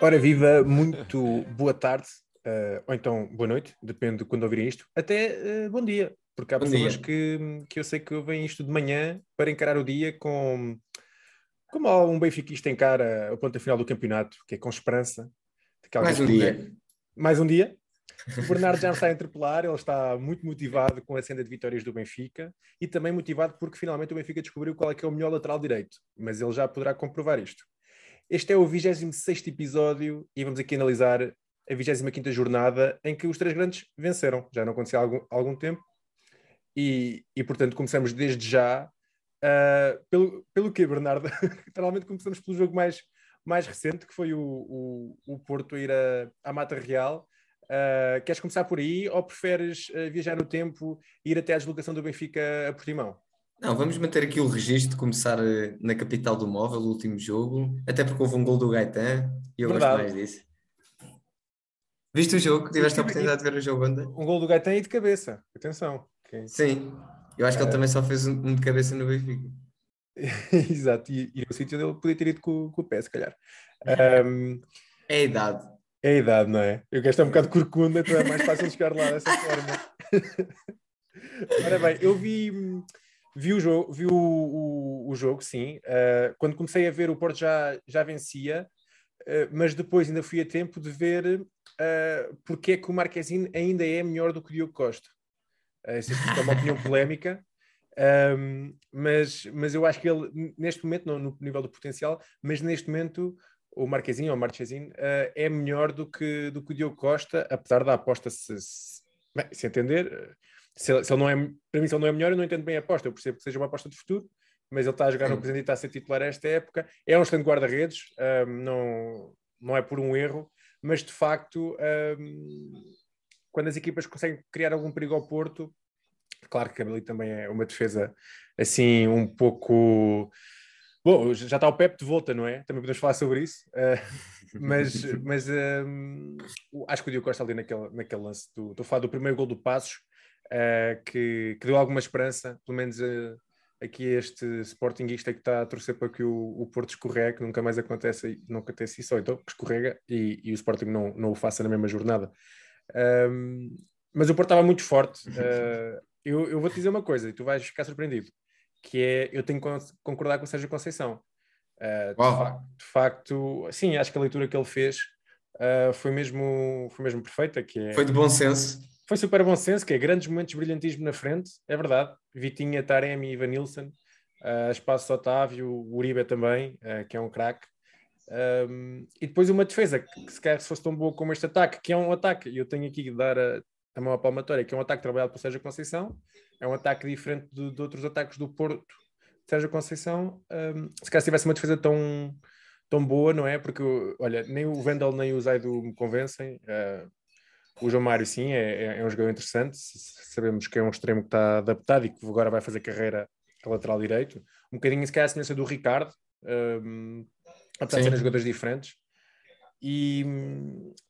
Ora viva, muito boa tarde, eh, ou então boa noite, depende de quando ouvirem isto, até eh, bom dia, porque há Bom pessoas dia. que, que eu sei que ouvem isto de manhã para encarar o dia com como um benfiquista encara a ponta final do campeonato, que é com esperança. Mais um dia. Mais um dia. O Bernardo já está a interpelar, ele está muito motivado com a senda de vitórias do Benfica e também motivado porque finalmente o Benfica descobriu qual é que é o melhor lateral direito, mas ele já poderá comprovar isto. Este é o 26 episódio e vamos aqui analisar a 25 jornada em que os três grandes venceram. Já não acontecia há algum, algum tempo e, e, portanto, começamos desde já. ah, pelo, pelo que, Bernardo? Literalmente começamos pelo jogo mais, mais recente, que foi o, o, o Porto ir a, à Mata Real. Ah, queres começar por aí ou preferes ah, viajar no tempo e ir até à deslocação do Benfica a Portimão? Não, vamos manter aqui o registro de começar eh, na capital do móvel, o último jogo, até porque houve um gol do Gaetan e eu Verdade. gosto mais disso. Viste o jogo? Tiveste a oportunidade de ver o jogo ontem? Um gol do Gaetan e de cabeça. Atenção. que- Sim. Eu acho que ele também só fez um, um de cabeça no Benfica. Exato, e, e no sítio onde ele podia ter ido com, com o pé, se calhar. Ahm, É a idade. é a idade, não é? Eu gasto um bocado corcunda, então é mais fácil chegar lá dessa forma. Ora bem, eu vi, vi o jogo, vi o, o, o jogo sim. Ah, quando comecei a ver, o Porto já, já vencia, ah, mas depois ainda fui a tempo de ver ah, porque é que o Marquezine ainda é melhor do que o Diogo Costa. Uh, que isto é uma opinião polémica, um, mas, mas eu acho que ele, neste momento, não no nível do potencial, mas neste momento, o Marquezinho ou o Marchezinho uh, é melhor do que, do que o Diogo Costa, apesar da aposta se, se, bem, se entender. Uh, Se ele, se ele não é, para mim, se ele não é melhor, eu não entendo bem a aposta. Eu percebo que seja uma aposta de futuro, mas ele está a jogar no presente e está a ser titular esta época. É um excelente guarda-redes, um, não, não é por um erro, mas de facto. um, quando as equipas conseguem criar algum perigo ao Porto, claro que ali também é uma defesa assim um pouco. Bom, já está o Pep de volta, não é? Também podemos falar sobre isso. eh, mas mas o- acho que o Diogo Costa ali naquele, naquele lance, do, estou a falar do primeiro gol do Passos, eh, que, que deu alguma esperança, pelo menos eh, aqui este Sportingista que está a torcer para que o, o Porto escorregue, que nunca mais acontece, não acontece isso, ou então que escorrega e, e o Sporting não, não o faça na mesma jornada. Um, mas o Porto estava muito forte. Uh, eu, eu vou te dizer uma coisa e tu vais ficar surpreendido, que é eu tenho que con- concordar com o Sérgio Conceição. Uh, de, Uau. fa- de facto, sim, acho que a leitura que ele fez uh, foi, mesmo, foi mesmo perfeita, que é, Foi de bom senso. Foi super bom senso, que é grandes momentos de brilhantismo na frente, é verdade. Vitinha, Taremi, Ivan Nilsson, uh, Espaço Otávio, Uribe também, uh, que é um craque. Um, e depois uma defesa que, se calhar se fosse tão boa como este ataque, que é um ataque, e eu tenho aqui que dar a, a mão à palmatória, que é um ataque trabalhado por Sérgio Conceição, é um ataque diferente de, de outros ataques do Porto Sérgio Conceição. Um, se calhar se tivesse uma defesa tão, tão boa, não é? Porque, olha, nem o Vendel nem o Zaido me convencem. Uh, o João Mário, sim, é, é- é um jogador interessante. Sabemos que é um extremo que está adaptado e que agora vai fazer carreira a lateral direito. Um bocadinho, se calhar, a semelhança do Ricardo, um, apesar de serem jogadores diferentes. E,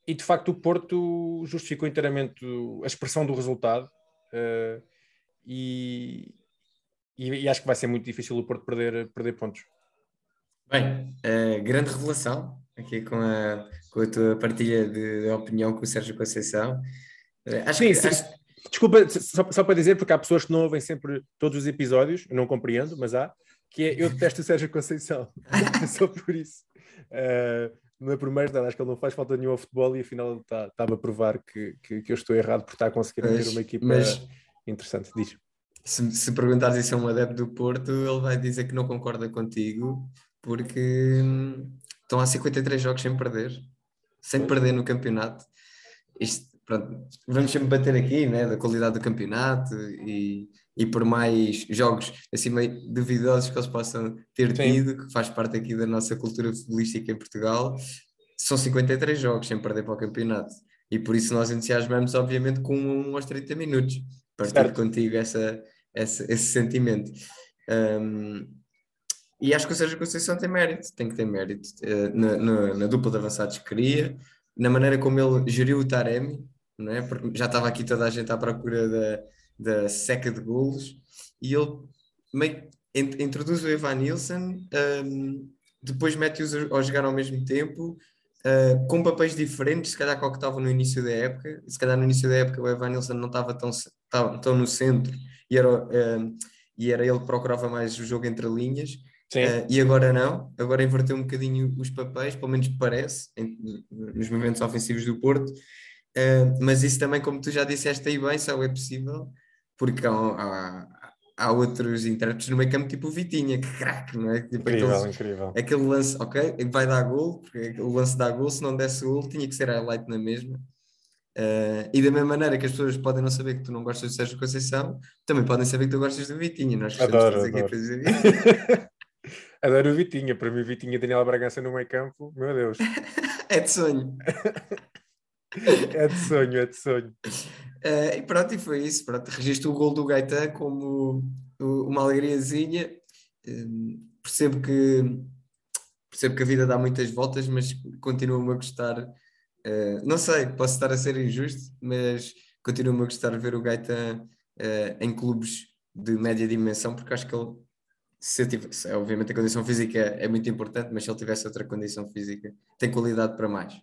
e, de facto, o Porto justificou inteiramente a expressão do resultado. uh, e, e, e acho que vai ser muito difícil o Porto perder, perder pontos. Bem, eh, grande revelação aqui com a, com a tua partilha de, de opinião com o Sérgio Conceição. Eh, acho Sim, que, sim. acho- Desculpa, só, só para dizer, porque há pessoas que não ouvem sempre todos os episódios, eu não compreendo, mas há, que é eu detesto o Sérgio Conceição. É só por isso. Uh, não é por mais nada, acho que ele não faz falta nenhuma ao futebol e afinal ele está- estava a provar que, que, que eu estou errado por estar a conseguir ter Mas- uma equipa mas- interessante. Diz. se, se perguntares isso a um adepto do Porto, ele vai dizer que não concorda contigo, porque hum, estão há 53 jogos sem perder, sem perder no campeonato. Isto, pronto, vamos sempre bater aqui, né, da qualidade do campeonato e, e por mais jogos assim meio duvidosos que eles possam ter Sim. tido, que faz parte aqui da nossa cultura futebolística em Portugal. são 53 jogos sem perder para o campeonato. E por isso nós entusiasmamos, obviamente, com um aos 30 minutos. Partilho Certo. contigo essa, essa- esse sentimento. Um, e acho que o Sérgio Conceição tem mérito, tem que ter mérito eh, na, na- na dupla de avançados que cria, na maneira como ele geriu o Taremi, não é? porque já estava aqui toda a gente à procura da, da seca de golos, e ele meio in- introduz o Evan Nilsson, um, depois mete-os a a jogar ao mesmo tempo, uh, com papéis diferentes, se calhar com o que estava no início da época, se calhar no início da época o Evan Nilsson não estava tão, tão, tão no centro, e era, um, e era ele que procurava mais o jogo entre linhas. Uh, e agora não, agora inverteu um bocadinho os papéis, pelo menos parece, em- nos movimentos ofensivos do Porto. Uh, mas isso também, como tu já disseste aí bem, só é possível porque há, há, há outros intérpretes no meio campo, tipo o Vitinha, que craque, não é? Tipo, Incrível, aqueles- incrível. aquele lance, ok, vai dar gol, porque o lance dá gol, se não desse gol, tinha que ser highlight na mesma. Uh, e da mesma maneira que as pessoas podem não saber que tu não gostas de Sérgio Conceição, também podem saber que tu gostas do Vitinha. Nós Adoro, fazer aqui adoro. o Vitinha. Para mim, Vitinha e Daniel Bragança no meio campo, meu Deus. É de sonho. É de sonho, é de sonho. Eh, e pronto, e foi isso. Pronto, registro o gol do Gaetan como uma alegriazinha. Eh, percebo que percebo que a vida dá muitas voltas, mas continuo-me a gostar. eh, não sei, posso estar a ser injusto, mas continuo-me a gostar de ver o Gaetan eh, em clubes de média dimensão, porque acho que ele, se eu tivesse, obviamente a condição física é muito importante, mas se ele tivesse outra condição física, tem qualidade para mais.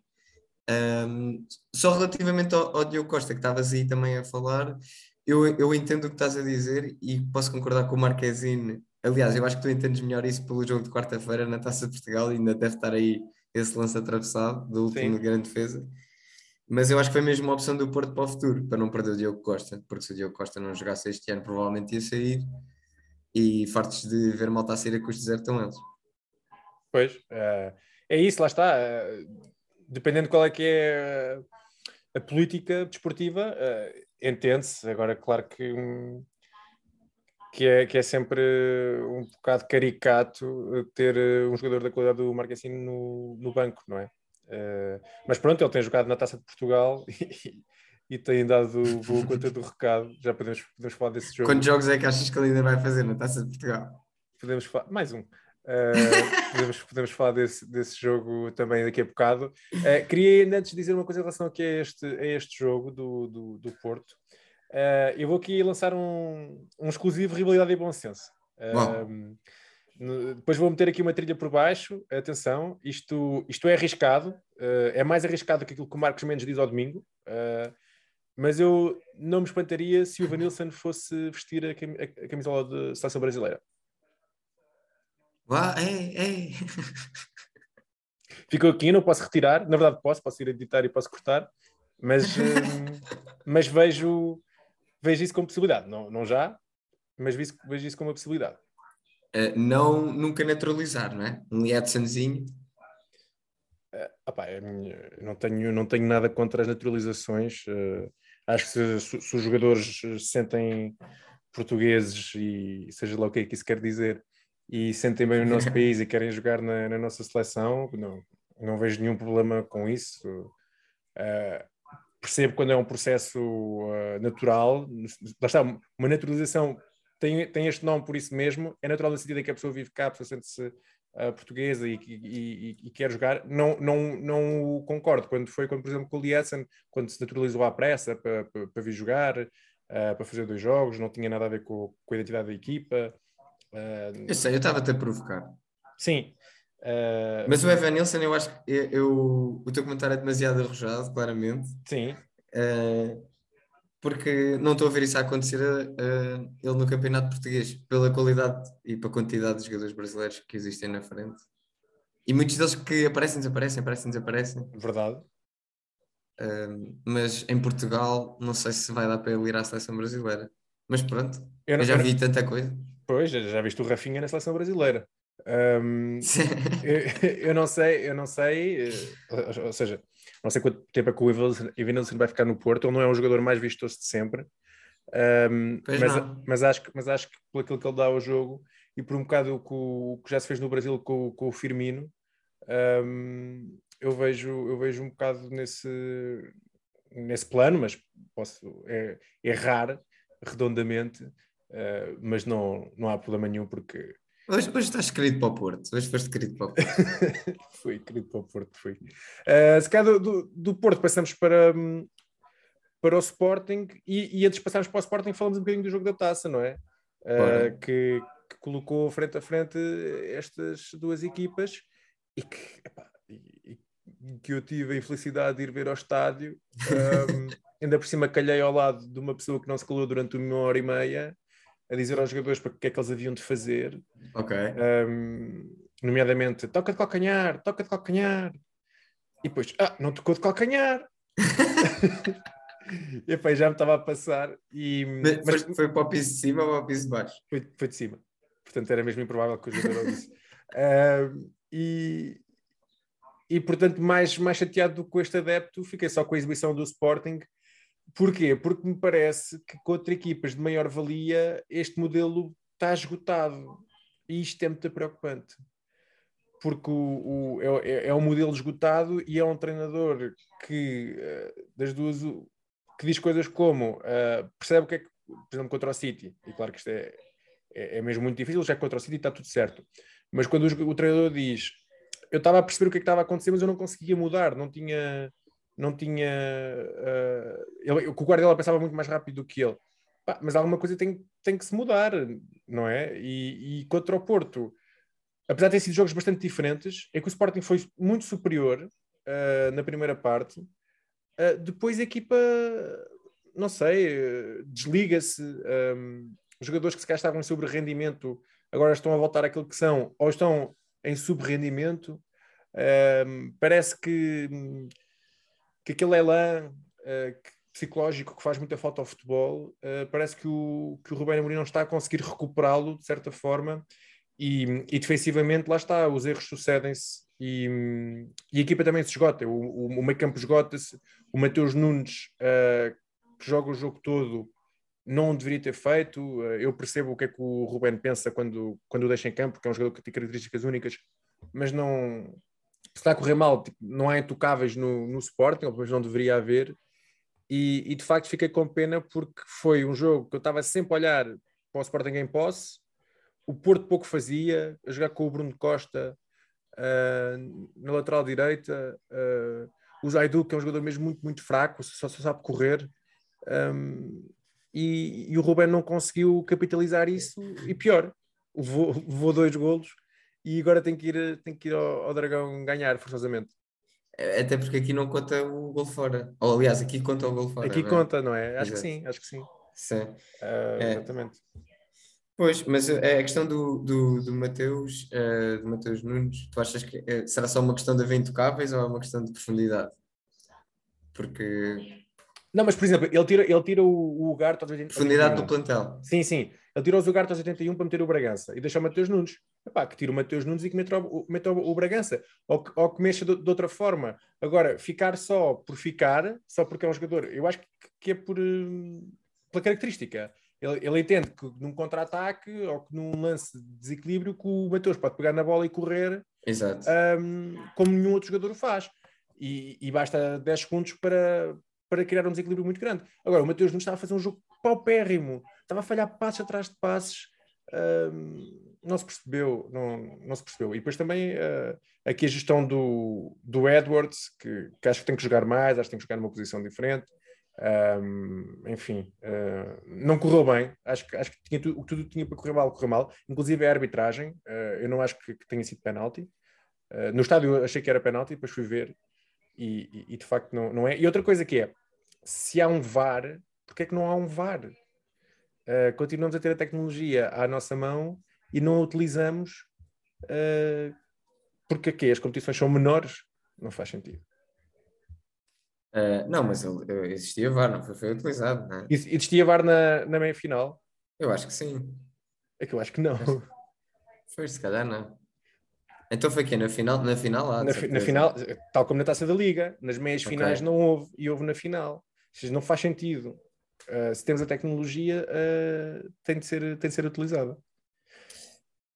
Um, só relativamente ao, ao Diogo Costa, que estavas aí também a falar, eu, eu entendo o que estás a dizer e posso concordar com o Marquezine. Aliás, eu acho que tu entendes melhor isso pelo jogo de quarta-feira na Taça de Portugal e ainda deve estar aí esse lance atravessado da última Sim. grande defesa. Mas eu acho que foi mesmo uma opção do Porto para o futuro, para não perder o Diogo Costa, porque se o Diogo Costa não jogasse este ano, provavelmente ia sair. E fartos de ver malta a sair a custo zero estão eles. Pois, eh, é isso, lá está. eh, dependendo de qual é que é a política desportiva, eh, entende-se. Agora, claro que, hum, que, é, que é sempre um bocado caricato eh, ter eh, um jogador da qualidade do Marquesino no, no banco, não é? Eh, mas pronto, ele tem jogado na Taça de Portugal e, e tem dado boa conta do recado. Já podemos, podemos falar desse jogo. Quantos jogos é que achas que ele ainda vai fazer na Taça de Portugal? podemos falar, mais um. Uh, podemos, podemos falar desse, desse jogo também daqui a bocado. Uh, queria antes dizer uma coisa em relação aqui a este, a este jogo do, do, do Porto. Uh, eu vou aqui lançar um, um exclusivo rivalidade e bom senso. No- depois vou meter aqui uma trilha por baixo. Atenção, isto, isto é arriscado. uh, é mais arriscado que aquilo que o Marcos Mendes diz ao domingo. uh, mas eu não me espantaria se o Vanilson fosse vestir a, cam- a- camisola da seleção brasileira. Vá, é, é. Ficou aqui, não posso retirar. Na verdade, posso, posso ir editar e posso cortar, mas, hum, mas vejo, vejo isso como possibilidade. Não, não já, mas vejo, vejo isso como uma possibilidade. Uh, não nunca naturalizar, não é? Um Lietzonzinho. Ah pá, é a minha- eu não, tenho, não tenho nada contra as naturalizações. eh, acho que se, se- os jogadores se sentem portugueses e seja lá o que é que isso quer dizer e sentem bem o nosso país e querem jogar na, na nossa seleção, não, não vejo nenhum problema com isso. Eh, percebo quando é um processo eh, natural. Lá está, uma naturalização tem, tem este nome por isso mesmo, é natural no sentido em que a pessoa vive cá, a pessoa sente-se uh, portuguesa e, e- e- quer jogar, não, não, não concordo. Quando foi, quando, por exemplo, com o Lietzen, quando se naturalizou à pressa para, para, para vir jogar, uh, para fazer dois jogos, não tinha nada a ver com, com a identidade da equipa. Uh, Eu sei, eu estava-te a provocar. sim. Uh, Mas o Evan Nilsson, eu acho que eu, eu- o teu comentário é demasiado arrojado, claramente. sim, Uh, porque não estou a ver isso a acontecer uh, ele no campeonato português, pela qualidade e pela quantidade de jogadores brasileiros que existem na frente. E muitos deles que aparecem, desaparecem, aparecem, desaparecem. verdade. Uh, mas em Portugal, não sei se vai dar para ele ir à seleção brasileira. Mas pronto, Eu, eu, já vi tanta coisa. Pois, já viste o Rafinha na seleção brasileira. Um, eu, eu não sei, eu não sei, eh, ou, ou seja, não sei quanto tempo é que o Evanilson vai ficar no Porto, ele não é o jogador mais vistoso de sempre, Um, mas, mas, acho que, mas acho que por aquilo que ele dá ao jogo e por um bocado o que, o- que já se fez no Brasil com, o- com o Firmino, um, eu vejo, eu vejo um bocado nesse, nesse plano, mas posso é, errar redondamente, uh, mas não, não há problema nenhum porque. Hoje, hoje estás querido para o Porto, hoje foste querido para o Porto. fui querido para o Porto, fui. Uh, se calhar do, do, do, Porto passamos para, para o Sporting e, e antes de passarmos para o Sporting falamos um bocadinho do jogo da taça, não é? Uh, que, que, colocou frente a frente estas duas equipas e que, epá, e, e que eu tive a infelicidade de ir ver ao estádio. Um, ainda por cima calhei ao lado de uma pessoa que não se calou durante uma hora e meia a dizer aos jogadores para que é que eles haviam de fazer. Ok. Um, nomeadamente, toca de calcanhar, toca de calcanhar. E depois, ah, não tocou de calcanhar. e depois já me estava a passar. E, mas, mas foi, foi para o piso de cima ou para o piso de baixo? Foi, foi de cima. Portanto, era mesmo improvável que o jogador disse. Uh, e, e, portanto, mais, mais chateado do que este adepto, fiquei só com a exibição do Sporting, Porquê? Porque me parece que contra equipas de maior valia este modelo está esgotado. E isto é muito preocupante. Porque o, o é, é, é, um modelo esgotado e é um treinador que, uh, das duas, que diz coisas como uh, percebe o que é que, por exemplo, contra o City, e claro que isto é, é, é mesmo muito difícil, já que contra o City está tudo certo. Mas quando o, o treinador diz eu estava a perceber o que, é que estava a acontecer, mas eu não conseguia mudar, não tinha não tinha. Uh, ele, o Guardiola pensava muito mais rápido do que ele. Pá, mas alguma coisa tem, tem que se mudar, não é? E, e, contra o Porto, apesar de ter sido jogos bastante diferentes, é que o Sporting foi muito superior uh, na primeira parte. Uh, depois a equipa, não sei, desliga-se. Um, jogadores que se calhar estavam em sobre-rendimento agora estão a voltar àquilo que são, ou estão em sub-rendimento. Um, parece que que aquele elan uh, psicológico que faz muita falta ao futebol, uh, parece que o, que o Rubén Amorim não está a conseguir recuperá-lo de certa forma e, e defensivamente lá está, os erros sucedem-se e, e, a equipa também se esgota, o, o, o meio campo esgota-se, o Mateus Nunes uh, que joga o jogo todo não deveria ter feito, eu percebo o que é que o Rubén pensa quando, quando o deixa em campo, porque é um jogador que tem características únicas, mas não, está a correr mal, tipo, não há intocáveis no, no Sporting, ou pelo menos não deveria haver, e, e, de facto fiquei com pena porque foi um jogo que eu estava sempre a olhar para o Sporting em posse, o Porto pouco fazia, a jogar com o Bruno Costa uh, na lateral direita, uh, o Zaidu, que é um jogador mesmo muito, muito fraco, só, só sabe correr, um, e, e, o Ruben não conseguiu capitalizar isso, e pior, levou, levou dois golos e agora tem que ir, tem que ir ao, ao Dragão ganhar forçosamente. É, até porque aqui não conta o gol fora. Ou aliás, aqui conta o gol fora. Aqui não é? conta, não é? Acho Exato. que sim, acho que sim. Sim. Uh, é. Exatamente. Pois, mas é a questão do, do, do Mateus, uh, do Mateus Nunes, tu achas que uh, será só uma questão de haver intocáveis ou é uma questão de profundidade? Porque. Não, mas por exemplo, ele tira, ele tira o, o aos 81. Profundidade do plantel. Sim, sim. Ele tirou o Ugarte aos 81 para meter o Bragança e deixou o Mateus Nunes. Epá, que tire o Mateus Nunes e que meta o, meta o Bragança, ou que, ou que mexa de, de, outra forma. Agora, ficar só por ficar, só porque é um jogador, eu acho que, que é por, hum, pela característica. Ele, ele entende que num contra-ataque ou que num lance de desequilíbrio que o Mateus pode pegar na bola e correr um, como nenhum outro jogador o faz. E, e, basta 10 segundos para, para criar um desequilíbrio muito grande. Agora, o Mateus Nunes estava a fazer um jogo paupérrimo, estava a falhar passos atrás de passos. Um, não se percebeu, não, não se percebeu. E depois também uh, aqui a gestão do, do Edwards, que, que, acho que tem que jogar mais, acho que tem que jogar numa posição diferente. Um, enfim, uh, não correu bem. Acho que, acho que tinha tudo, tudo tinha para correr mal, correu mal. Inclusive a arbitragem, uh, eu não acho que, que tenha sido penalti. no estádio achei que era penalti, depois fui ver e, e, e, de facto não, não é. E outra coisa que é, se há um VAR, porque é que não há um VAR? Continuamos a ter a tecnologia à nossa mão e não a utilizamos uh, porque aqui as competições são menores, não faz sentido. Uh, não, mas existia VAR, não foi, foi utilizado, não é? Existia VAR na, na meia final? Eu acho que sim. É que eu acho que não. Foi, se calhar não. Então foi aqui na final? Na final, lá, na, na, final, tal como na taça da Liga, nas meias okay. finais não houve e houve na final. Ou seja, não faz sentido. Uh, se temos a tecnologia, uh, tem, de ser, tem de ser utilizada.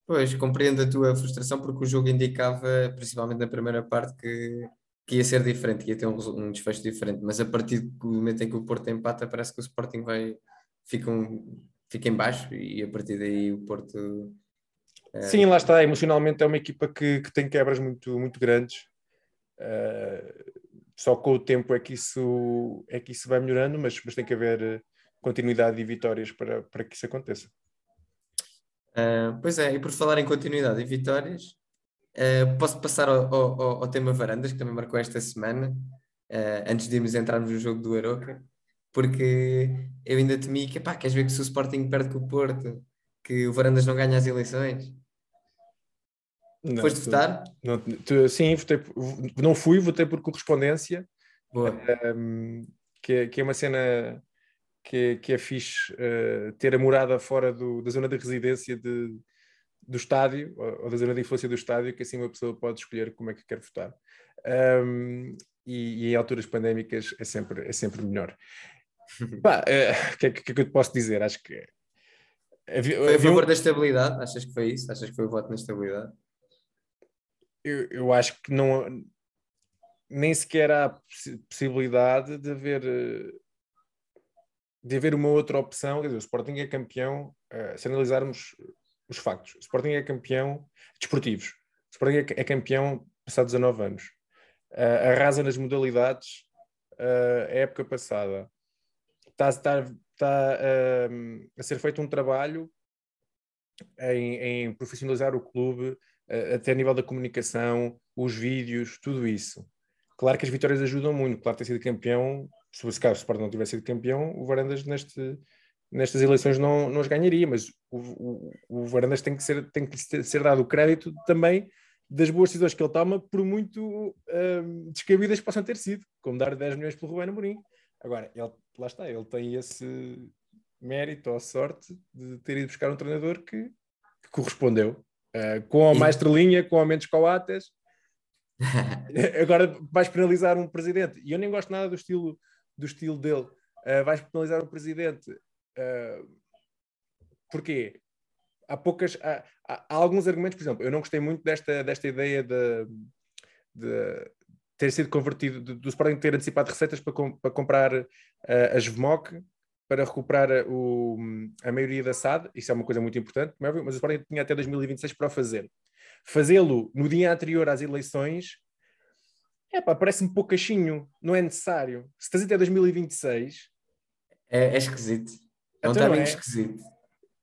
Pois, compreendo a tua frustração porque o jogo indicava, principalmente na primeira parte, que, que ia ser diferente, que ia ter um, um desfecho diferente, mas a partir do momento em que o Porto empata, parece que o Sporting vai fica, um, fica em baixo e a partir daí o Porto Sim, lá está. Emocionalmente é uma equipa que, que tem quebras muito, muito grandes. Eh, só com o tempo é que isso, é que isso vai melhorando, mas, mas tem que haver eh, continuidade e vitórias para, para que isso aconteça. Ah, pois é, e por falar em continuidade e vitórias, ah, posso passar ao, ao- ao- tema Varandas, que também marcou esta semana, ah, antes de irmos entrarmos no jogo do Aroca, porque eu ainda temi que, pá, queres ver que se o Sporting perde com o Porto, que o Varandas não ganha as eleições? Não, Foste tu- votar? não- tu- sim, votei, não fui, votei por correspondência, Boa. um, que, é- que é uma cena que, é- que é fixe uh, ter a morada fora do- da zona de residência de- do estádio ou, ou da zona de influência do estádio, que assim uma pessoa pode escolher como é que quer votar. Um, e, e em alturas pandémicas é sempre, é sempre melhor. Pá, eh, O que, é que- que é que eu te posso dizer? Acho que havia, Foi a havia um- favor da estabilidade? Achas que foi isso? Achas que foi o voto na estabilidade? Eu, eu acho que não nem sequer há possi- possibilidade de haver de haver uma outra opção. Quer dizer, o Sporting é campeão, eh, se analisarmos os factos, o Sporting é campeão desportivos, o Sporting é, é campeão passados 19 anos, Eh, arrasa nas modalidades eh, a época passada. Está, está, está a ser feito um trabalho em, em profissionalizar o clube, até a nível da comunicação, os vídeos, tudo isso. Claro que as vitórias ajudam muito, claro que ter sido campeão, se o Sporting não tivesse sido campeão, o Varandas neste, nestas eleições não, não as ganharia, mas o, o, o Varandas tem que, ser, tem que ser, dado o crédito também das boas decisões que ele toma, por muito hum, descabidas que possam ter sido, como dar 10 milhões pelo Ruben Amorim. Agora, ele, lá está, ele tem esse mérito ou sorte de ter ido buscar um treinador que, que correspondeu. Uh, com a mais estrelinha, com aumentos coates. Agora vais penalizar um presidente. E eu nem gosto nada do estilo, do estilo dele. Uh, vais penalizar um presidente. Uh, porquê? Há poucas. Há, há- há alguns argumentos, por exemplo, eu não gostei muito desta, desta ideia de, de ter sido convertido, do Sporting ter antecipado receitas para, com- para comprar uh, as VMOC para recuperar o, a maioria da SAD, isso é uma coisa muito importante, é mas o Sporting tinha até 2026 para o fazer. Fazê-lo no dia anterior às eleições, é pá, parece-me pouco cachinho, não é necessário. Se estás até 2026, É, é esquisito. É um Então timing é. esquisito.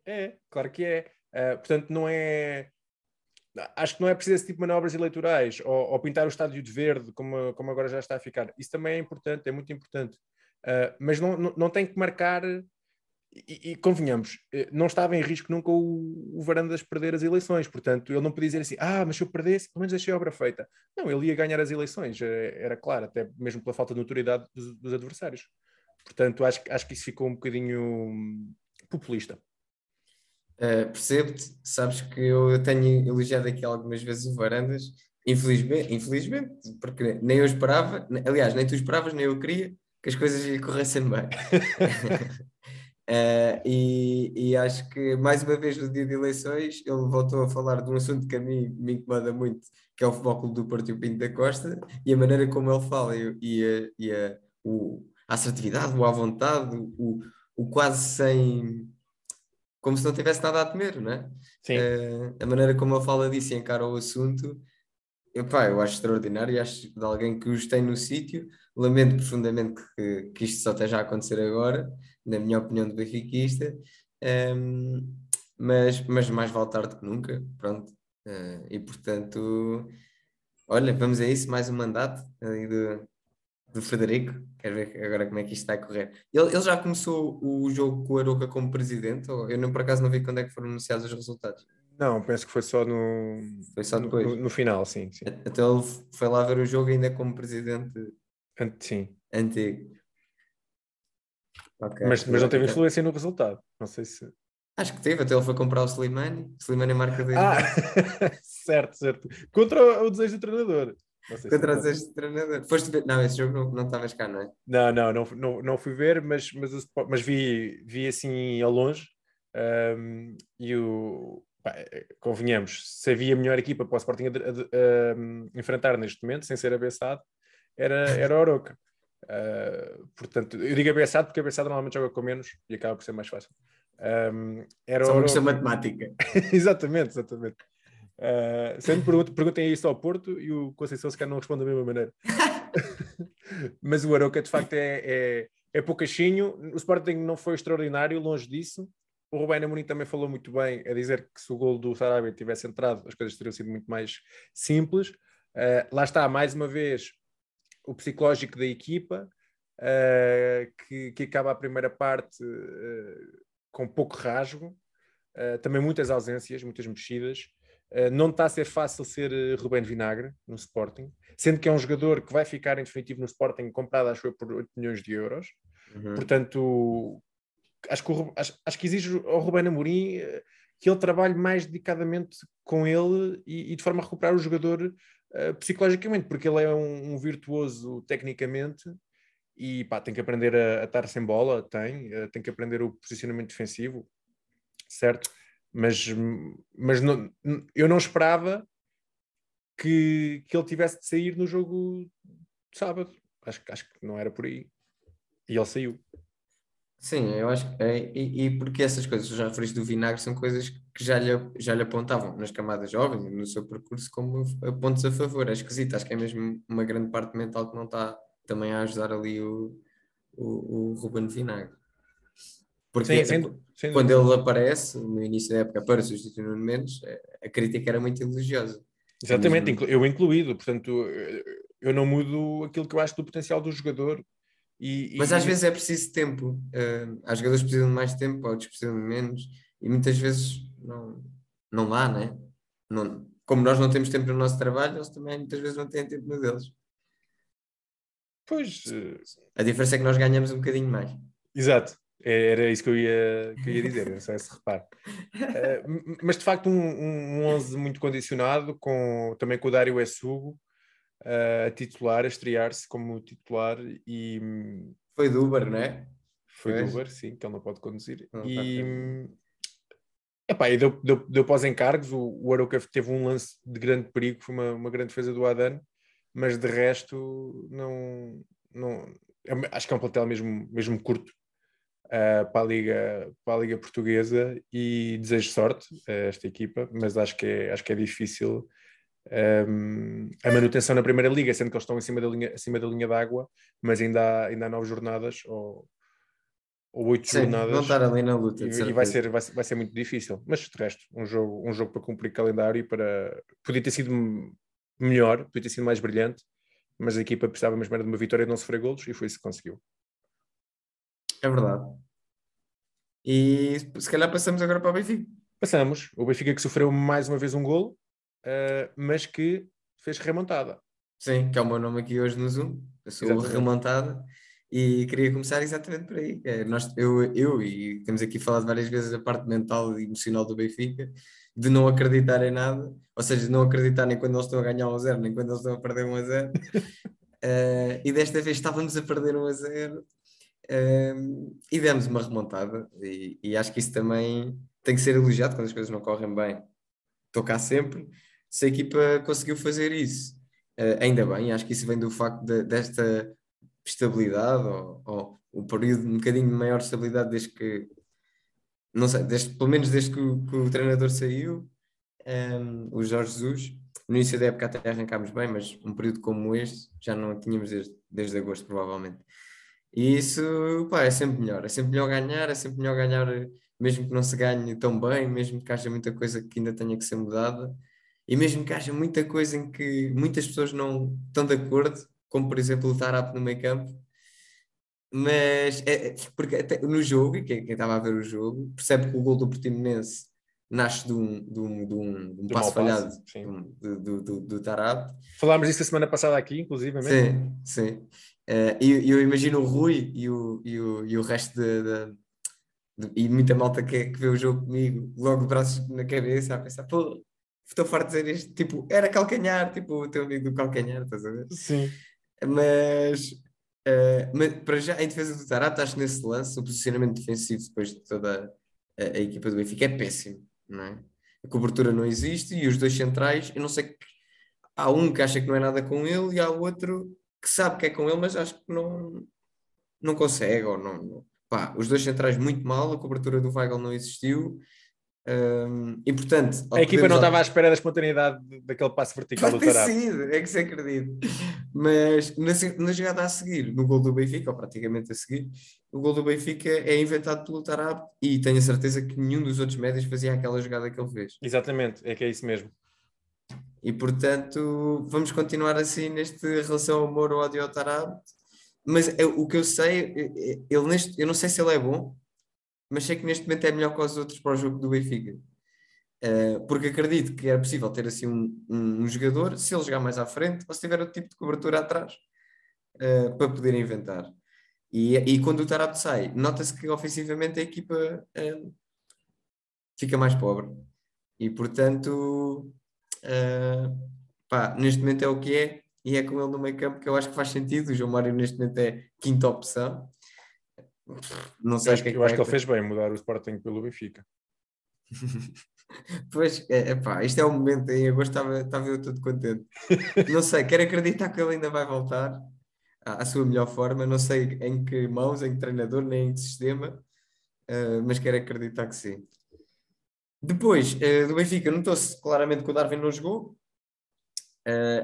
é, claro que é. Ah, portanto, não é. Acho que não é preciso esse tipo de manobras eleitorais ou, ou pintar o estádio de verde, como, como agora já está a ficar. Isso também é importante, é muito importante. Ah, mas não, não, não tem que marcar. E, e convenhamos, eh, não estava em risco nunca o, o Varandas perder as eleições, portanto, ele não podia dizer assim: ah, mas se eu perdesse, pelo menos deixei a obra feita. Não, ele ia ganhar as eleições, eh, era claro, até mesmo pela falta de notoriedade dos, dos adversários. Portanto, acho, acho que isso ficou um bocadinho hum, populista. Uh, Percebo-te, sabes que eu tenho elogiado aqui algumas vezes o Varandas, infelizmente, infelizmente, porque nem eu esperava, aliás, nem tu esperavas, nem eu queria que as coisas lhe corressem bem. Uh, e, e acho que mais uma vez no dia de eleições ele voltou a falar de um assunto que a mim me incomoda muito, que é o Futebol Clube do Porto e o Pinto da Costa, e a maneira como ele fala e, e, a, e a, o, a assertividade, o à vontade, o, o quase sem como se não tivesse nada a temer, não é? Sim. Eh, a maneira como ele fala disso e encara o assunto, epá, eu acho extraordinário, acho de alguém que os tem no sítio. Lamento profundamente que, que isto só esteja a acontecer agora, na minha opinião de benfiquista, Ehm, mas, mas mais vale tarde que nunca, pronto. Eh, e portanto, olha, vamos a isso, mais um mandato aí do, do Frederico. Quero ver agora como é que isto vai correr. Ele, ele já começou o jogo com o Aroca como presidente? Eu não, por acaso não vi quando é que foram anunciados os resultados. Não, penso que foi só no, Foi só depois. no- no final, sim. sim. Então ele foi lá ver o jogo ainda como presidente sim. antigo. Ok. Mas, mas não teve Ok. influência no resultado. Não sei se. Acho que teve, até ele foi comprar o Slimani. O Slimani marca dois Ah, certo, certo. Contra o, o desejo do treinador. Não sei se- contra os ex treinador. Foste ver... Não, esse jogo não não estavas cá, não é? Não, não, não, não, não fui ver, mas, mas, o mas vi, vi assim ao longe. ahm, e o. pá, eh, convenhamos, se havia melhor equipa para o Sporting ad- ad- ahm, enfrentar neste momento, sem ser abeçado, era, era o Oroca. Uh, portanto, eu digo abeçado porque abeçado normalmente joga com menos e acaba por ser mais fácil. Um, era Só uma questão matemática. exatamente, exatamente. Uh, sempre pergunta, perguntem isso ao Porto e o Conceição se calhar não responde da mesma maneira. Mas o Aroca de facto é, é, é poucachinho. O Sporting não foi extraordinário, longe disso. O Rubén Amorim também falou muito bem a dizer que se o gol do Sarabia tivesse entrado, as coisas teriam sido muito mais simples. Uh, lá está, mais uma vez, o psicológico da equipa, uh, que, que acaba a primeira parte uh, com pouco rasgo, também muitas ausências, muitas mexidas. não está a ser fácil ser Rubén Vinagre no Sporting, sendo que é um jogador que vai ficar em definitivo no Sporting, comprado acho eu por 8 milhões de euros. Uhum. Portanto, acho que, o, acho, acho que exige ao Rubén Amorim que ele trabalhe mais dedicadamente com ele e, e de forma a recuperar o jogador uh, psicologicamente, porque ele é um, um, virtuoso tecnicamente e pá, tem que aprender a, a estar sem bola, tem, uh, tem que aprender o posicionamento defensivo, certo? Mas, mas não, eu não esperava que, que ele tivesse de sair no jogo de sábado. Acho, acho que não era por aí. E ele saiu. Sim, eu acho que é, e, e, porque essas coisas, já referiste do vinagre, são coisas que já lhe, já lhe apontavam nas camadas jovens, no seu percurso, como pontos a favor. É esquisito, acho que é mesmo uma grande parte mental que não está também a ajudar ali o, o, o Ruben Vinagre. Porque sim, sim, quando ele aparece, no início da época, para substituir o Mendes, a crítica era muito elogiosa. Exatamente, mesmo... eu incluído, portanto, eu não mudo aquilo que eu acho do potencial do jogador. E, Mas e... às vezes é preciso tempo. Uh, há jogadores que precisam de mais tempo, outros precisam de menos, e muitas vezes não, não dá, né? não Como nós não temos tempo no nosso trabalho, eles também muitas vezes não têm tempo no deles. Pois. Uh... A diferença é que nós ganhamos um bocadinho mais. Exato. Era isso que eu ia, que eu ia dizer, não sei se repare. Uh, mas de facto, um, um 11 muito condicionado, com, também com o Dário Essugo a titular, a estrear-se como titular. e Foi do Uber, não é? Foi do Uber, sim, que ele não pode conduzir. Não, e, epá, e deu, deu, deu para os encargos. O, o Aroca teve um lance de grande perigo, foi uma, uma grande defesa do Adan, mas de resto, não, não, acho que é um plantel mesmo, mesmo curto uh, para, a Liga, para a Liga Portuguesa e desejo sorte a esta equipa, mas acho que é, acho que é difícil um, a manutenção na Primeira Liga, sendo que eles estão acima da linha, acima da linha d'água, mas ainda há, ainda há nove jornadas ou, ou oito Sim, jornadas. Vão estar ali na luta. E, e vai, ser, vai, vai ser muito difícil. Mas de resto, um jogo, um jogo para cumprir calendário e para. Podia ter sido melhor, podia ter sido mais brilhante, mas a equipa precisava mesmo de uma vitória e não sofrer golos e foi isso que conseguiu. É verdade. E se calhar passamos agora para o Benfica. Passamos. O Benfica que sofreu mais uma vez um golo, uh, mas que fez remontada. Sim, que é o meu nome aqui hoje no Zoom. Eu sou exatamente. remontada e queria começar exatamente por aí. É, nós, eu, eu e temos aqui falado várias vezes a parte mental e emocional do Benfica, de não acreditar em nada, ou seja, de não acreditar nem quando eles estão a ganhar 1 a 0, nem quando eles estão a perder 1 a 0. uh, e desta vez estávamos a perder 1 a 0 um, e demos uma remontada, e, e, acho que isso também tem que ser elogiado quando as coisas não correm bem. Estou cá sempre. Se a equipa conseguiu fazer isso, uh, ainda bem, acho que isso vem do facto de, desta estabilidade, ou, um período um bocadinho de maior estabilidade desde que, não sei, desde, pelo menos desde que o, que o treinador saiu, um, o Jorge Jesus. No início da época até arrancámos bem, mas um período como este já não tínhamos desde, desde agosto, provavelmente. E isso pá, é sempre melhor, é sempre melhor ganhar, é sempre melhor ganhar, mesmo que não se ganhe tão bem, mesmo que haja muita coisa que ainda tenha que ser mudada, e mesmo que haja muita coisa em que muitas pessoas não estão de acordo, como por exemplo o Tarap no meio campo, mas é, é porque no jogo, e quem, quem estava a ver o jogo, percebe que o gol do Portimonense nasce de um, de um, de um, de um passo falhado do, do, do, do Tarap. Falámos disso a semana passada aqui, inclusive. Sim, sim. Uh, e eu imagino o Rui e o, e o, e o resto de, de, de, e muita malta que, que vê o jogo comigo, logo braços na cabeça, a pensar, pô, estou farto de dizer isto, tipo, era calcanhar, tipo o teu amigo do calcanhar, estás a ver? Sim. Mas, uh, mas para já, em defesa do Tarata, acho que nesse lance, o posicionamento defensivo depois de toda a, a, equipa do Benfica é péssimo, não é? A cobertura não existe e os dois centrais, eu não sei que há um que acha que não é nada com ele e há outro que sabe que é com ele, mas acho que não, não consegue. Ou não, não- pá, os dois centrais muito mal, a cobertura do Weigl não existiu. Hum, e portanto, A equipa não estava à espera da espontaneidade daquele passo vertical do Pode Tarap. sido, é que se acredita. Mas na, na jogada a seguir, no gol do Benfica, ou praticamente a seguir, o gol do Benfica é inventado pelo Tarap e tenho a certeza que nenhum dos outros médios fazia aquela jogada que ele fez. Exatamente, é que é isso mesmo. E portanto, vamos continuar assim nesta relação amor-ódio ao Tarap. Mas é- o que eu sei, é- é- ele neste, eu não sei se ele é bom, mas sei que neste momento é melhor que os outros para o jogo do Benfica. Uh, porque acredito que era possível ter assim um, um- um jogador, se ele jogar mais à frente, ou se tiver outro tipo de cobertura atrás, uh, para poder inventar. E, e quando o Tarap sai, nota-se que ofensivamente a equipa uh, fica mais pobre. E portanto, pá, neste momento é o que é, e é com ele no meio campo que eu acho que faz sentido. O João Mário neste momento é quinta opção. Não Eu sei o acho, que é que, eu acho que ele fez bem mudar o Sporting pelo Benfica. Pois, é, epá, isto é o momento, em agosto estava, estava eu todo contente. Não sei, quero acreditar que ele ainda vai voltar à, à sua melhor forma, não sei em que mãos, em que treinador, nem em que sistema, eh, mas quero acreditar que sim. Depois, eh, do Benfica, notou-se claramente que o Darwin não jogou,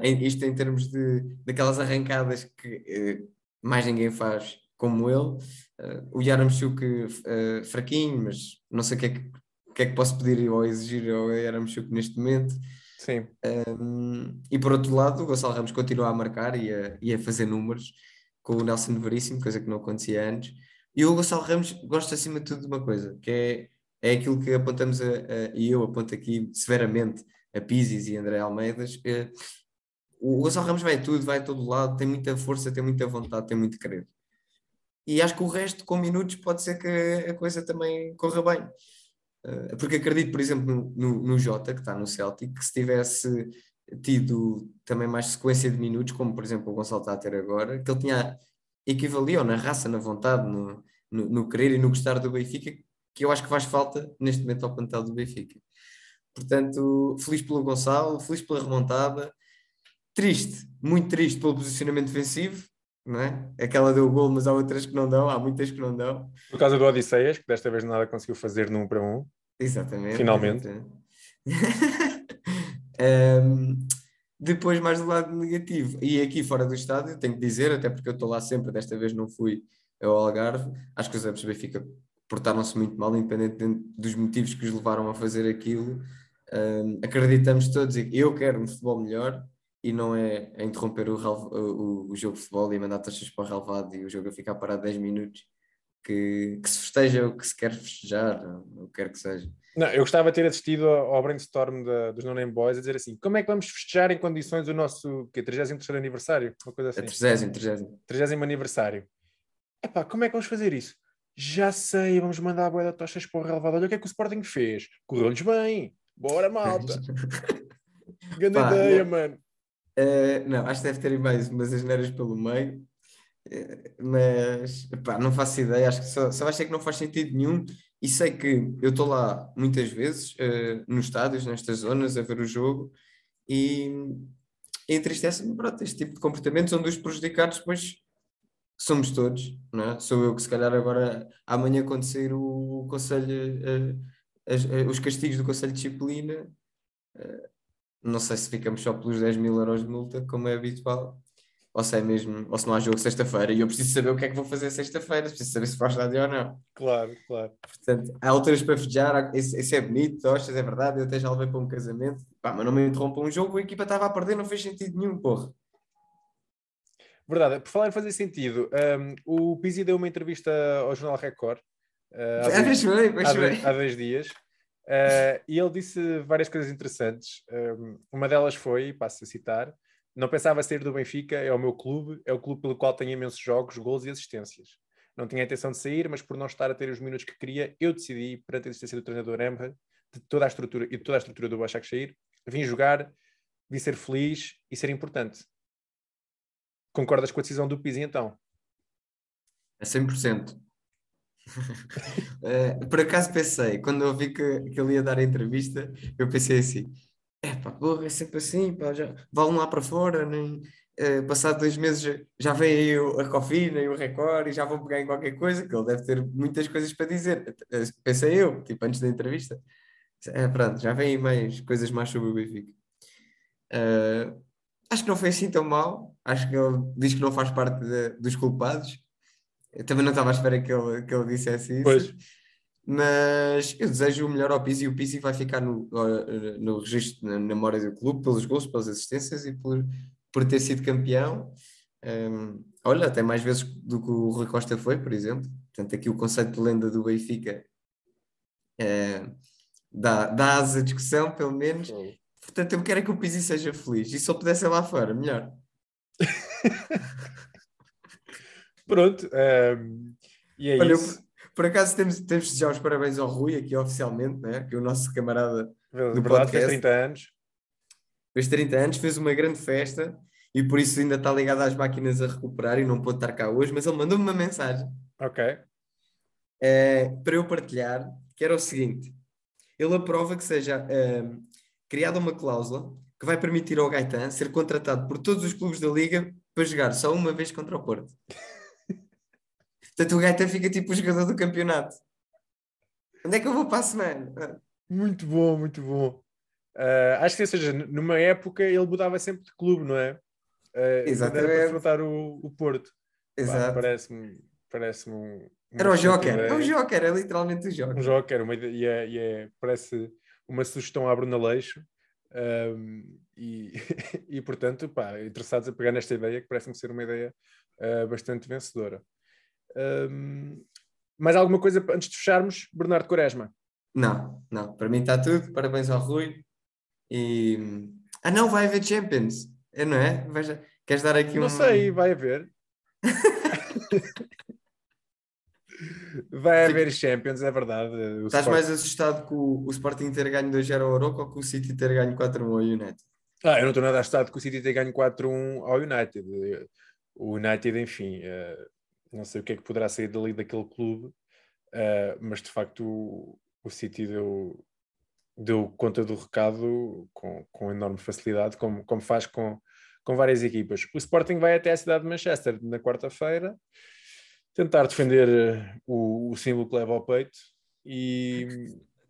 em- isto em termos de, daquelas arrancadas que mais ninguém faz como ele. Eh, o Yaramchuk eh, fraquinho, mas não sei o que é que que é que posso pedir ou exigir ao Yaramchuk neste momento. Sim. Um, e por outro lado, o Gonçalo Ramos continua a marcar e a, e a fazer números com o Nelson Veríssimo, coisa que não acontecia antes. E o Gonçalo Ramos gosta acima de tudo de uma coisa, que é, é aquilo que apontamos, a, a- e eu aponto aqui severamente a Pizzi e André Almeidas. é, o Gonçalo Ramos vai a tudo, vai a todo lado, tem muita força, tem muita vontade, tem muito querer. E acho que o resto, com minutos, pode ser que a coisa também corra bem. Uh, porque acredito, por exemplo, no, no, Jota, que está no Celtic, que se tivesse tido também mais sequência de minutos, como por exemplo o Gonçalo está a ter agora, que ele tinha equivaliam na raça, na vontade, no, no, no querer e no gostar do Benfica, que eu acho que faz falta neste momento ao plantel do Benfica. Portanto, feliz pelo Gonçalo, feliz pela remontada, triste, muito triste pelo posicionamento defensivo, não é? Aquela deu o gol, mas há outras que não dão, há muitas que não dão. Por causa do Odisseias, que desta vez nada conseguiu fazer num para um. Exatamente. Finalmente. exatamente. Um, depois, mais do lado negativo, e aqui fora do estádio, tenho que dizer, até porque eu estou lá sempre, desta vez não fui ao Algarve, acho que os adeptos Benfica portaram-se muito mal, independente dos motivos que os levaram a fazer aquilo. Um, acreditamos todos, e eu quero um futebol melhor, e não é a interromper o, o, o jogo de futebol e mandar taxas para o relvado e o jogo a ficar parado 10 minutos, que, que se festeja o que se quer festejar, o que quer que seja. Não, eu gostava de ter assistido ao brainstorm da- dos No Name Boys a dizer assim: como é que vamos festejar em condições o nosso que, 33 aniversário? Uma coisa assim. 30, 30. 30 aniversário. Epá, como é que vamos fazer isso? Já sei, vamos mandar a boia de tochas para o relevado. Olha o que é que o Sporting fez. Correu-lhes bem. Bora, malta. Grande ideia, mano. Uh, não, acho que deve ter mais umas asneiras pelo meio, Uh, mas pá, não faço ideia. Acho que só, só é que não faz sentido nenhum. E sei que eu estou lá muitas vezes, uh, nos estádios, nestas zonas, a ver o jogo, e, entristece-me este tipo de comportamentos onde os prejudicados depois somos todos, não é? Sou eu que se calhar agora amanhã sair o conselho, os castigos do Conselho de Disciplina, não sei se ficamos só pelos 10 mil euros de multa, como é habitual, ou se é mesmo, ou se não há jogo sexta-feira, e eu preciso saber o que é que vou fazer sexta-feira, preciso saber se vai ao estádio ou não. Claro, claro. Portanto, há alturas para festejar, esse é bonito, tochas, é verdade, eu até já levei para um casamento, pá, mas não me interrompa um jogo, a equipa estava a perder, não fez sentido nenhum, porra. Verdade, por falar em fazer sentido, um, o Pizzi deu uma entrevista ao Jornal Record uh, há, dois, há dois- há dois dias uh, e ele disse várias coisas interessantes. Um, uma delas foi, passo a citar, não pensava sair do Benfica, é o meu clube, é o clube pelo qual tenho imensos jogos, gols e assistências. Não tinha a intenção de sair, mas por não estar a ter os minutos que queria, eu decidi, perante a existência do treinador Emre, de toda a estrutura e de toda a estrutura do Başakşehir, vim jogar, vim ser feliz e ser importante. Concordas com a decisão do Pizzi então? A 100%. Eh, por acaso pensei, quando eu vi que, que ele ia dar a entrevista, eu pensei assim: é pá, porra, é sempre assim, pá, já, vão lá para fora, nem, eh, passado dois meses já vem aí a Cofina e o Record e já vão pegar em qualquer coisa, que ele deve ter muitas coisas para dizer. Eh, Pensei eu, tipo, antes da entrevista. É, pronto, já vem aí mais coisas mais sobre o Benfica. Eh, acho que não foi assim tão mal. Acho que ele diz que não faz parte de- dos culpados. Eu também não estava à espera que ele, que ele dissesse isso. Pois. Mas eu desejo o melhor ao Pizzi e o Pizzi vai ficar no, no, registro, na memória do clube, pelos gols, pelas assistências e por, por ter sido campeão. Hum, olha, até mais vezes do que o Rui Costa foi, por exemplo. Portanto, aqui o conceito de lenda do Benfica eh, dá, dá asa à discussão, pelo menos. Portanto, eu quero é que o Pizzi seja feliz. E se eu pudesse ir lá fora, melhor. Pronto. ehm, e é Olha, isso. por acaso temos, temos de os parabéns ao Rui aqui oficialmente, né? que é o nosso camarada De do verdade, fez podcast. 30 anos. fez 30 anos, fez uma grande festa e por isso ainda está ligado às máquinas a recuperar e não pôde estar cá hoje, mas ele mandou-me uma mensagem Ok. eh, para eu partilhar, que era o seguinte: ele aprova que seja eh, criada uma cláusula que vai permitir ao Gaetan ser contratado por todos os clubes da Liga para jogar só uma vez contra o Porto. Portanto, o Gaetan fica tipo o jogador do campeonato. Onde é que eu vou para a semana? Muito bom, muito bom. Ah, acho que, ou seja, numa época ele mudava sempre de clube, não é? Uh, Exatamente. Para enfrentar o, o Porto. Exato. Parece-me parece um. Era o Joker, é o Joker, é literalmente o Joker. Um Joker, uma e é, e é- parece uma sugestão à Bruna Leixo. Um, e, e portanto, pá, interessados a pegar nesta ideia, que parece-me ser uma ideia uh, bastante vencedora. Um, mais alguma coisa antes de fecharmos, Bernardo Quaresma? Não, não, para mim está tudo. Parabéns ao Rui. E. Ah, não, vai haver Champions, é, não é? Veja, queres dar aqui um. Não sei, vai haver. vai haver Champions, é verdade. O Estás Sport- mais assustado com o, Sporting ter ganho 2-0 ao Oroco ou com o City ter ganho 4-1 ao United? Ah, eu não estou nada assustado que o City tenha ganho 4-1 ao United. O United, enfim, eh, não sei o que é que poderá sair dali daquele clube, eh, mas de facto o, o City deu, deu conta do recado com, com enorme facilidade, como, como faz com, com várias equipas. O Sporting vai até a cidade de Manchester na quarta-feira tentar defender eh, o, o símbolo que leva ao peito e,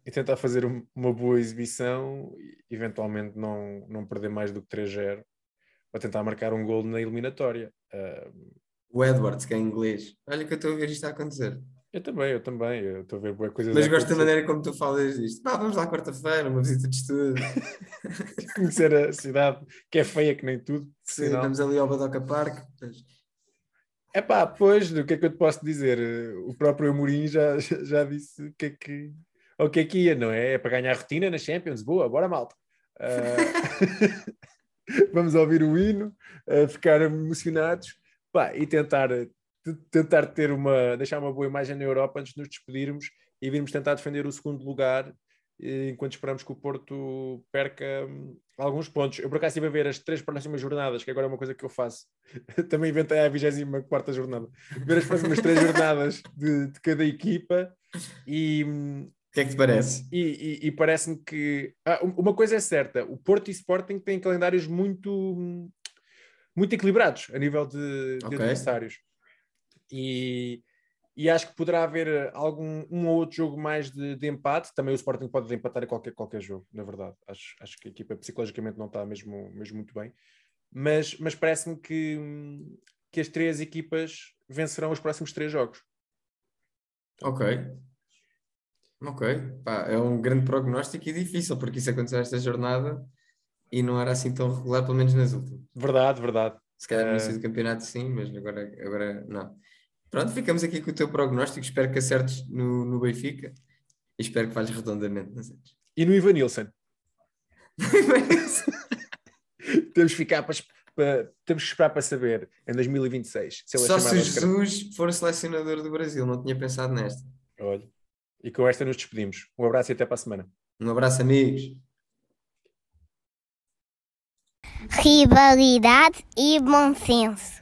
e tentar fazer um- uma boa exibição eventualmente não, não perder mais do que 3-0 para tentar marcar um gol na eliminatória. Ah, O Edwards, que é inglês. Olha que eu estou a ver isto a acontecer. eu também, eu também, eu estou a ver boas coisas Mas a gosto da maneira como tu falas disto. Pá, vamos lá quarta-feira, uma visita de estudo. Conhecer a cidade, que é feia que nem tudo. Sim, sinal. vamos ali ao Badoca Park. Mas- É pá, pois, o que é que eu te posso dizer? O próprio Amorim já, já disse o que é que, o que é que ia, não é? É para ganhar rotina na Champions. Boa, bora malta. Ah, vamos ouvir o hino, ah, ficar emocionados pá, e tentar, t- tentar ter uma, deixar uma boa imagem na Europa antes de nos despedirmos e virmos tentar defender o segundo lugar eh, enquanto esperamos que o Porto perca hum, alguns pontos. Eu por acaso estive a ver as três próximas jornadas, que agora é uma coisa que eu faço. Também inventei a 24 jornada. Ver as próximas três jornadas de, de cada equipa e, hum, O que é que te parece? e, e- e parece-me que ah, um- uma coisa é certa: o Porto e Sporting têm calendários muito, muito equilibrados a nível de, de Ok. adversários. E, e acho que poderá haver algum um ou outro jogo mais de, de empate. Também o Sporting pode empatar a qualquer, qualquer jogo, na verdade. Acho, acho que a equipa psicologicamente não está mesmo, mesmo muito bem. Mas, mas parece-me que, que as três equipas vencerão os próximos três jogos. Ok. Ok. Pá, é um grande prognóstico e difícil, porque isso aconteceu esta jornada e não era assim tão regular, pelo menos nas últimas. Verdade, verdade. Se calhar no Eh, início do campeonato sim, mas agora, agora não. Pronto, ficamos aqui com o teu prognóstico. Espero que acertes no, no Benfica e espero que falhes redondamente nas. E no Ivan Nilsson? temos que ficar para, para- temos que esperar para saber em 2026 se é Só se Jesus for o selecionador do Brasil, não tinha pensado nesta. Olha. E com esta nos despedimos. Um abraço e até para a semana. Um abraço, amigos. Rivalidade e bom senso.